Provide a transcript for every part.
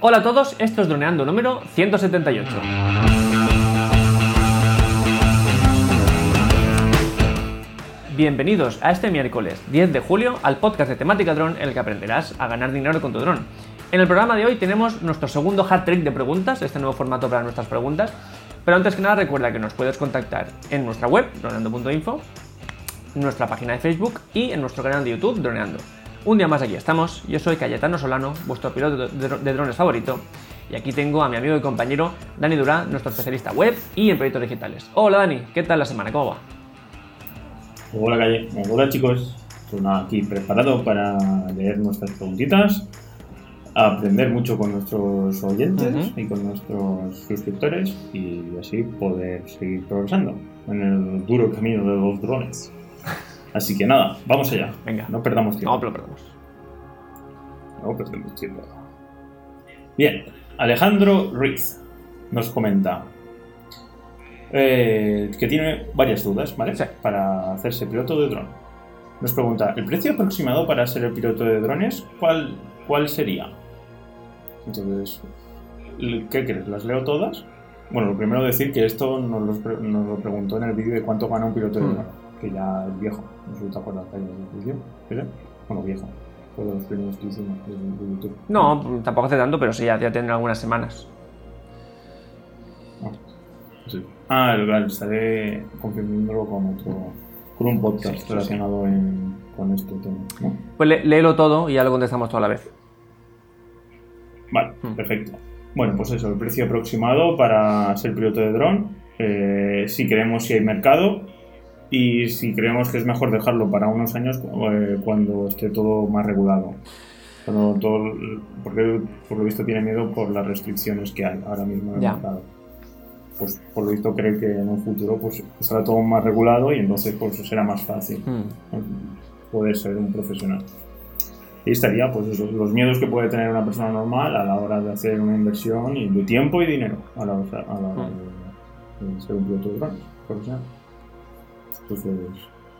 Hola a todos, esto es Droneando número 178. Bienvenidos a este miércoles 10 de julio al podcast de temática dron en el que aprenderás a ganar dinero con tu dron. En el programa de hoy tenemos nuestro segundo hat trick de preguntas, este nuevo formato para nuestras preguntas. Pero antes que nada recuerda que nos puedes contactar en nuestra web, droneando.info, nuestra página de Facebook y en nuestro canal de YouTube, Droneando. Un día más aquí estamos, yo soy Cayetano Solano, vuestro piloto de drones favorito, y aquí tengo a mi amigo y compañero Dani Durán, nuestro especialista web y en proyectos digitales. Hola Dani, ¿qué tal la semana? ¿Cómo va? Hola Calle, hola chicos, pues nada, aquí preparado para leer nuestras preguntitas, aprender mucho con nuestros oyentes y con nuestros suscriptores y así poder seguir progresando en el duro camino de los drones. Así que nada, vamos allá. Venga. No perdamos tiempo. No, lo perdamos. No perdemos tiempo. Bien, Alejandro Ruiz nos comenta eh, que tiene varias dudas, ¿vale? Sí. Para hacerse piloto de dron. Nos pregunta, ¿el precio aproximado para ser el piloto de drones cuál, cuál sería? Entonces, ¿qué crees? ¿Las leo todas? Bueno, lo primero decir que esto nos lo, nos lo preguntó en el vídeo de cuánto gana un piloto de Hmm. dron, que ya es viejo, no sé si te acuerdas de vídeo, ¿Pero? Bueno, viejo, fue de los primeros que hicimos de, de YouTube. No, tampoco hace tanto, pero sí, ya, ya tendrá algunas semanas. Sí. Ah, estaré confirmándolo con otro, con un podcast Sí, sí, sí. relacionado en- con este tema, ¿no? Pues lé- léelo todo y ya lo contestamos toda la vez. Vale, Hmm. perfecto. Bueno, pues eso, el precio aproximado para ser piloto de dron, eh, si creemos si hay mercado y si creemos que es mejor dejarlo para unos años eh, cuando esté todo más regulado. Cuando todo, porque por lo visto tiene miedo por las restricciones que hay ahora mismo en el Ya. mercado. Pues por lo visto cree que en un futuro pues estará todo más regulado y entonces pues será más fácil Hmm. poder ser un profesional. Y estaría, pues eso, los miedos que puede tener una persona normal a la hora de hacer una inversión y de tiempo y dinero a la, hora- a la hora de, de ser un piloto de drones, profesional. Entonces,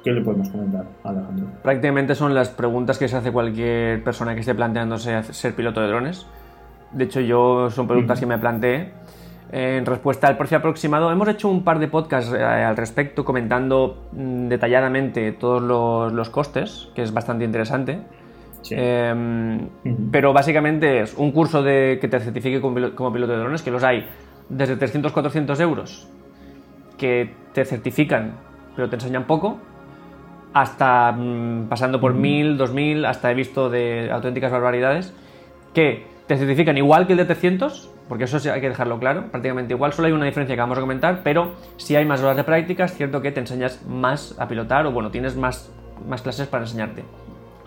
¿qué le podemos comentar a Alejandro? Prácticamente son las preguntas que se hace cualquier persona que esté planteándose ser piloto de drones. De hecho, yo son preguntas que me planteé. En respuesta al precio aproximado, hemos hecho un par de podcasts eh, al respecto comentando mm, detalladamente todos los, los costes, que es bastante interesante. Sí. Em, pero básicamente es un curso de, que te certifique como pilo- como piloto de drones, que los hay desde 300-400 euros, que te certifican, pero te enseñan poco, hasta mm, pasando por 1000, 2000, hasta he visto de auténticas barbaridades, que te certifican igual que el de 300, porque eso sí hay que dejarlo claro, prácticamente igual, solo hay una diferencia que vamos a comentar, pero si hay más horas de práctica, es cierto que te enseñas más a pilotar o bueno, tienes más, más clases para enseñarte.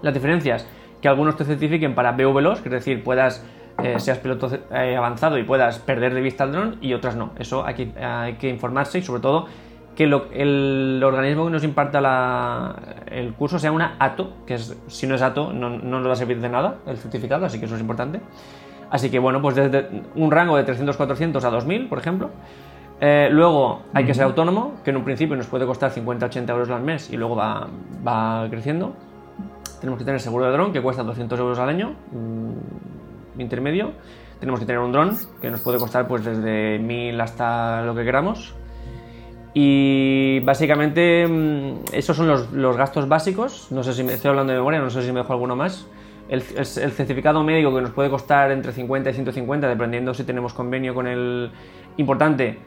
Las diferencias, que algunos te certifiquen para BVLOS, que es decir, puedas, eh, seas piloto eh, avanzado y puedas perder de vista el dron, y otras no. Eso hay que, hay que informarse y sobre todo que lo- el organismo que nos imparta la- el curso sea una ATO, que es, si no es ATO no, no nos va a servir de nada el certificado, así que eso es importante. Así que bueno, pues desde un rango de 300-400 a 2000, por ejemplo. Eh, luego hay que ser autónomo, que en un principio nos puede costar 50-80 euros al mes y luego va, va creciendo. Tenemos que tener seguro de dron, que cuesta 200 euros al año, mm, intermedio. Tenemos que tener un dron, que nos puede costar pues desde 1000 hasta lo que queramos. Y básicamente mm, esos son los, los gastos básicos. No sé si me estoy hablando de memoria, no sé si me dejo alguno más. El, certificado médico que nos puede costar entre 50 y 150, dependiendo si tenemos convenio con el importante.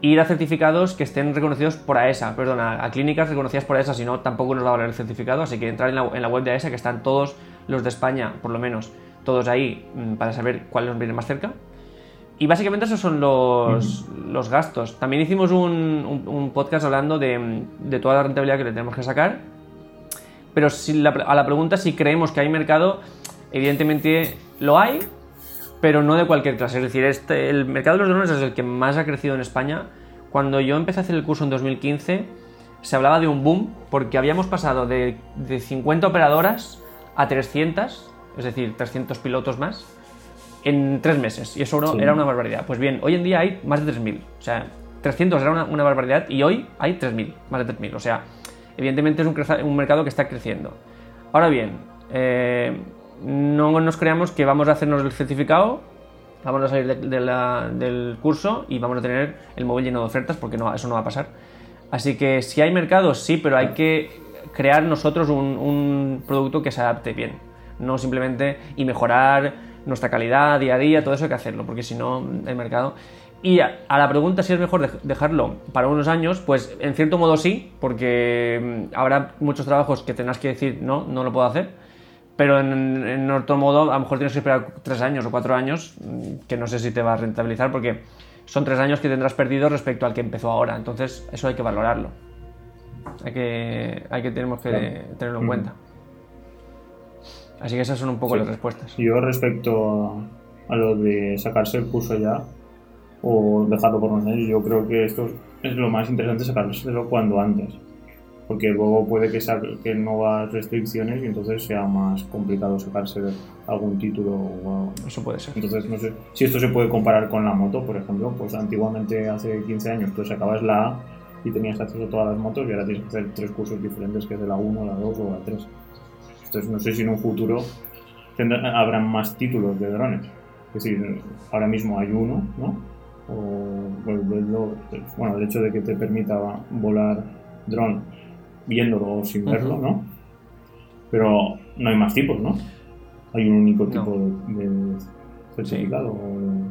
Ir a certificados que estén reconocidos por AESA, perdona, a clínicas reconocidas por AESA, si no tampoco nos va a valer el certificado. Así que entrar en la, en la web de AESA, que están todos los de España, por lo menos, todos ahí, mm, para saber cuál nos viene más cerca. Y básicamente esos son los, los gastos. También hicimos un, un- un podcast hablando de, de toda la rentabilidad que le tenemos que sacar. Pero si la- a la pregunta si creemos que hay mercado, evidentemente lo hay, pero no de cualquier clase. Es decir, este, el mercado de los drones es el que más ha crecido en España. Cuando yo empecé a hacer el curso en 2015, se hablaba de un boom, porque habíamos pasado de, de 50 operadoras a 300, es decir, 300 pilotos más, en tres meses. Y eso no- Sí. era una barbaridad. Pues bien, hoy en día hay más de 3.000. O sea, 300 era una, una barbaridad y hoy hay 3.000, más de 3.000. O sea, evidentemente es un, mercado que está creciendo. Ahora bien, eh, no nos creamos que vamos a hacernos el certificado vamos a salir de- de la- del curso y vamos a tener el móvil lleno de ofertas porque no, eso no va a pasar. Así que si hay mercados, sí, pero hay que crear nosotros un, un producto que se adapte bien. No simplemente y mejorar nuestra calidad día a día, todo eso hay que hacerlo, porque si no, el mercado. Y a, a la pregunta si es mejor dej- dejarlo para unos años, pues en cierto modo sí, porque mm, habrá muchos trabajos que tendrás que decir no, no lo puedo hacer. Pero en, en otro modo, a lo mejor tienes que esperar tres años o cuatro años, mm, que no sé si te va a rentabilizar, porque son tres años que tendrás perdido respecto al que empezó ahora. Entonces, eso hay que valorarlo. Hay que, hay que tenemos que Claro. tenerlo en cuenta. Así que esas son un poco Sí. las respuestas. Yo respecto a, lo de sacarse el curso ya o dejarlo por unos años, yo creo que esto es lo más interesante sacárselo cuando antes. Porque luego puede que, sa- que no hagas restricciones y entonces sea más complicado sacarse algún título o Eso puede ser. entonces, no sé si esto se puede comparar con la moto, por ejemplo. Pues antiguamente, hace 15 años, tú sacabas la A y tenías acceso a todas las motos y ahora tienes que hacer tres cursos diferentes, que es de la 1, la 2 o la 3. Entonces, no sé si en un futuro habrán más títulos de drones. Es decir, ahora mismo hay uno, ¿no? O, bueno, el hecho de que te permita volar dron viéndolo o sin verlo. ¿no? Pero no hay más tipos, ¿no? Hay un único No. tipo de, de certificado o, de,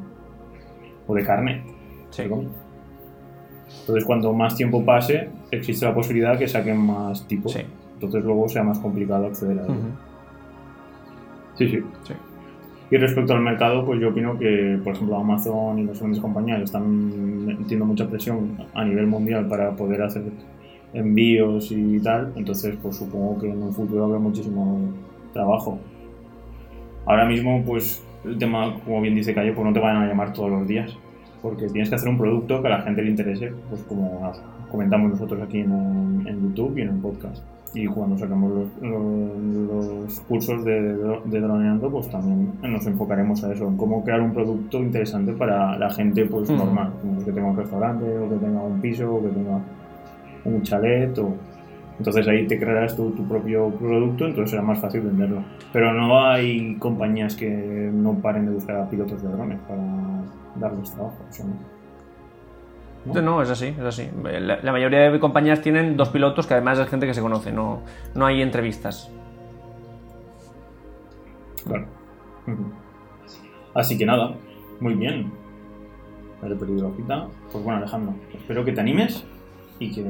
o de carnet. Sí. Entonces, cuando más tiempo pase, existe la posibilidad que saquen más tipos. Sí. Entonces, luego sea más complicado acceder a ello. Ujú. Sí, sí. Sí. Y respecto al mercado, pues yo opino que, por ejemplo, Amazon y las grandes compañías están metiendo mucha presión a nivel mundial para poder hacer envíos y tal. Entonces, pues supongo que en un futuro habrá muchísimo trabajo. Ahora mismo, pues el tema, como bien dice Calle, pues no te van a llamar todos los días. Porque tienes que hacer un producto que a la gente le interese, pues como comentamos nosotros aquí en, en YouTube y en el podcast. Y cuando sacamos los, los- los cursos de, de droneando, pues también nos enfocaremos a eso, en cómo crear un producto interesante para la gente pues normal, como que tenga un restaurante, o que tenga un piso, o que tenga un chalet, o... entonces ahí te crearás tu, tu propio producto, entonces será más fácil venderlo. Pero no hay compañías que no paren de buscar a pilotos de drones para darles trabajo, eso no. ¿No? No, es así, es así. La, la mayoría de compañías tienen dos pilotos que además es gente que se conoce, no, no hay entrevistas. Claro. Así que nada, muy bien. La cita. Pues bueno, Alejandro, espero que te animes y que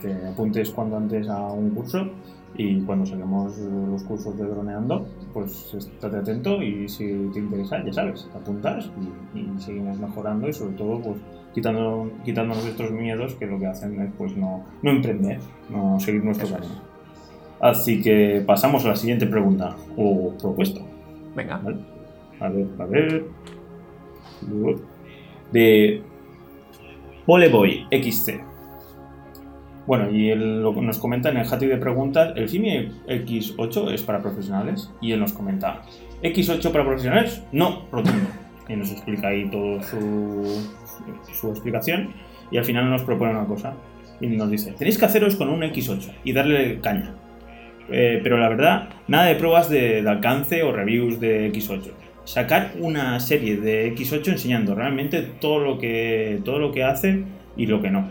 te apuntes cuanto antes a un curso. Y cuando saquemos los cursos de droneando, pues estate atento y si te interesa, ya sabes, te apuntas y, y seguimos mejorando y sobre todo pues quitando, quitándonos estos miedos que lo que hacen es pues no, no emprender, no seguir nuestro Eso es. camino. Así que pasamos a la siguiente pregunta o propuesta. Venga. ¿vale? A ver, a ver. De Voleboy XC. Bueno, y él lo- nos comenta en el hattie de preguntas, ¿el Fimi X8 es para profesionales? Y él nos comenta, ¿X8 para profesionales? No, rotundo. Y nos explica ahí todo su, su explicación. Y al final nos propone una cosa. Y nos dice, tenéis que haceros con un X8 y darle caña. Eh, pero la verdad, nada de pruebas de, de alcance o reviews de X8. Sacar una serie de X8 enseñando realmente todo lo que, todo lo que hace y lo que no.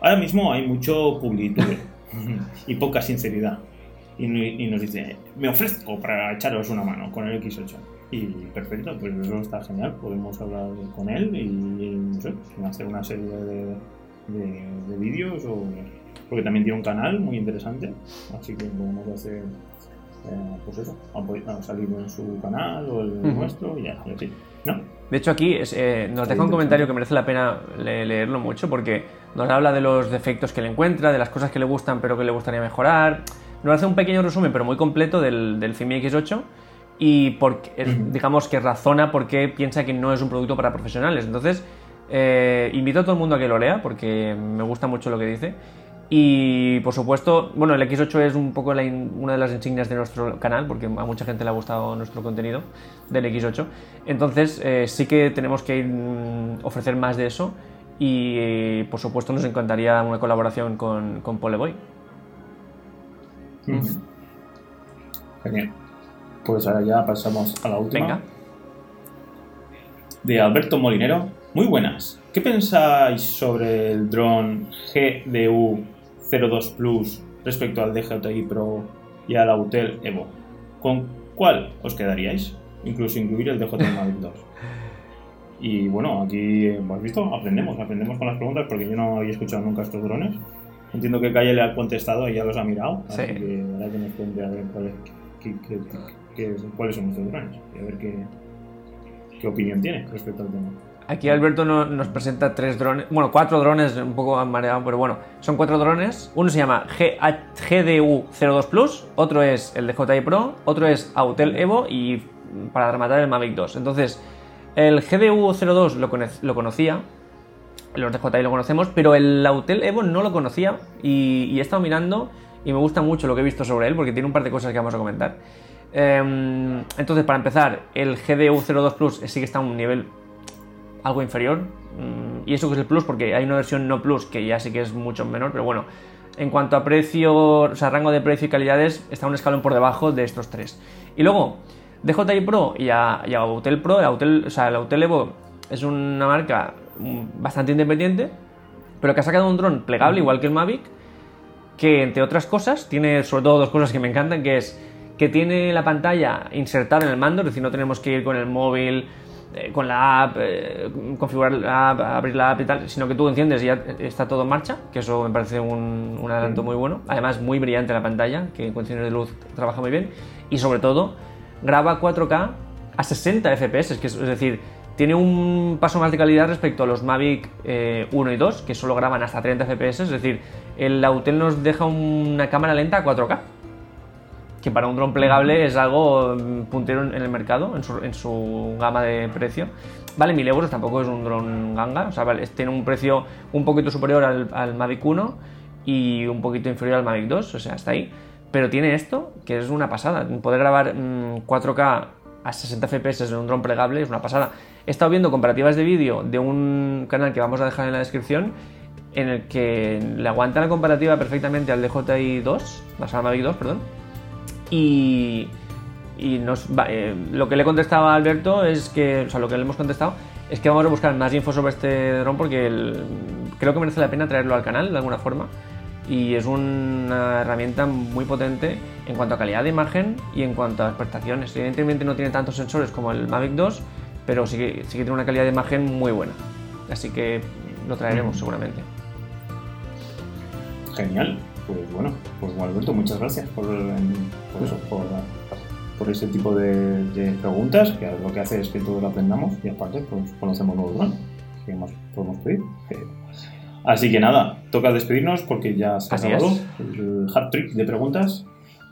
Ahora mismo hay mucho publicidad y poca sinceridad. Y, y nos dice, me ofrezco para echaros una mano con el X8. Y perfecto, pues eso está genial. Podemos hablar con él y, no sé, hacer una serie de, de, de vídeos o porque también tiene un canal muy interesante, así que podemos hacer, eh, pues eso, salir en su canal o el nuestro y ya, y así, ¿no? De hecho, aquí es, eh, nos deja un comentario que merece la pena le- leerlo mucho porque nos habla de los defectos que le encuentra, de las cosas que le gustan pero que le gustaría mejorar. Nos hace un pequeño resumen, pero muy completo, del, del Fimi X8 y Ujú. digamos que razona por qué piensa que no es un producto para profesionales. Entonces, eh, invito a todo el mundo a que lo lea porque me gusta mucho lo que dice. Y por supuesto, bueno, el X8 es un poco la in- una de las insignias de nuestro canal, porque a mucha gente le ha gustado nuestro contenido del X8. Entonces, eh, sí que tenemos que ir, mm, ofrecer más de eso. Y eh, por supuesto, nos encantaría una colaboración con, con Poleboy. Genial. Pues ahora ya pasamos a la última. Venga. de Alberto Molinero. Muy buenas. ¿Qué pensáis sobre el dron GDU 02 Plus respecto al DJI Pro y al Autel Evo? ¿Con cuál os quedaríais? Incluso incluir el DJI Mavic 2. Y bueno, aquí, ¿has visto? Aprendemos, aprendemos con las preguntas porque yo no había escuchado nunca estos drones. Entiendo que Calle le ha contestado y ya los ha mirado. Sí. Así que ahora que nos cuente a ver cuál cuáles son estos drones y a ver qué, qué opinión tiene respecto al tema. Aquí Alberto no- nos presenta tres drones, bueno, cuatro drones, un poco mareado, pero bueno, son cuatro drones. Uno se llama G- GDU02 Plus, otro es el DJI Pro, otro es Autel Evo y mm, para rematar el Mavic 2. Entonces, el GDU02 lo, cono- lo conocía, los DJI lo conocemos, pero el Autel Evo no lo conocía y, y he estado mirando y me gusta mucho lo que he visto sobre él porque tiene un par de cosas que vamos a comentar. Em, entonces, para empezar, el GDU02 Plus sí que está a un nivel algo inferior. mm, Y eso que es el Plus, porque hay una versión no Plus que ya sí que es mucho menor, pero bueno, en cuanto a precio, o sea, rango de precio y calidades, está un escalón por debajo de estos tres. Y luego, DJI Pro y a, y Autel Pro, el Autel, o sea, el Autel Evo es una marca mm, bastante independiente, pero que ha sacado un dron plegable, igual que el Mavic, que entre otras cosas tiene sobre todo dos cosas que me encantan, que es que tiene la pantalla insertada en el mando, es decir, no tenemos que ir con el móvil, eh, con la app, eh, configurar la app, abrir la app y tal, sino que tú enciendes y ya está todo en marcha, que eso me parece un, un adelanto muy bueno. Además, muy brillante la pantalla, que en condiciones de luz trabaja muy bien. Y sobre todo, graba 4K a 60 FPS, es, que es, es decir, tiene un paso más de calidad respecto a los Mavic eh, 1 y 2, que solo graban hasta 30 FPS, es decir, el Autel nos deja una cámara lenta a 4K que para un dron plegable es algo mm, puntero en el mercado, en su, en su gama de precio. Vale 1000 euros, tampoco es un dron ganga, o sea, vale, tiene un precio un poquito superior al, al Mavic 1 y un poquito inferior al Mavic 2, o sea, está ahí. Pero tiene esto, que es una pasada. Poder grabar mm, 4K a 60 FPS en un dron plegable es una pasada. He estado viendo comparativas de vídeo de un canal que vamos a dejar en la descripción en el que le aguanta la comparativa perfectamente al DJI 2, al Mavic 2, perdón, y, y nos va- eh, lo que le he contestado a Alberto es que, o sea, lo que le hemos contestado es que vamos a buscar más info sobre este dron porque el- creo que merece la pena traerlo al canal de alguna forma y es una herramienta muy potente en cuanto a calidad de imagen y en cuanto a prestaciones. Evidentemente no tiene tantos sensores como el Mavic 2, pero sí que, sí que tiene una calidad de imagen muy buena. Así que lo traeremos seguramente. Genial. Pues bueno, pues bueno, Alberto, muchas gracias por, por eso, por, por ese tipo de, de preguntas, que lo que hace es que todos lo aprendamos y aparte pues conocemos nuevos drones que más podemos pedir. Así que nada, toca despedirnos porque ya se ha acabado el hard trick de preguntas.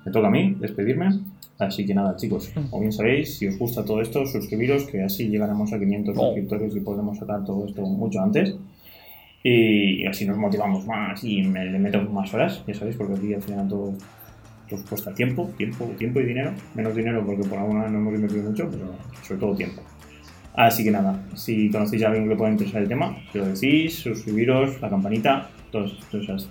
Me toca a mí despedirme. Así que nada, chicos, como bien sabéis, si os gusta todo esto, suscribiros, que así llegaremos a 500 Oh. suscriptores y podremos sacar todo esto mucho antes. Y así nos motivamos más y me, le metemos más horas, ya sabéis, porque aquí al final todo pues, cuesta tiempo, tiempo, tiempo y dinero. Menos dinero porque por alguna no hemos invertido mucho, pero sobre todo tiempo. Así que nada, si conocéis a alguien que pueda interesar el tema, que lo decís, suscribiros, la campanita, todas, todas esas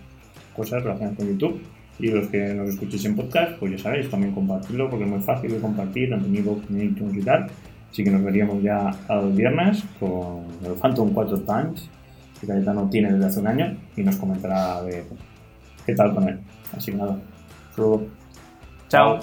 cosas relacionadas con YouTube. Y los que nos escuchéis en podcast, pues ya sabéis, también compartirlo porque es muy fácil de compartir, tanto en iVoox en iTunes y tal. Así que nos veríamos ya al viernes con el Phantom 4 Times, que Cayetano tiene desde hace un año, y nos comentará de qué tal con él. Así que nada, saludos. Chao.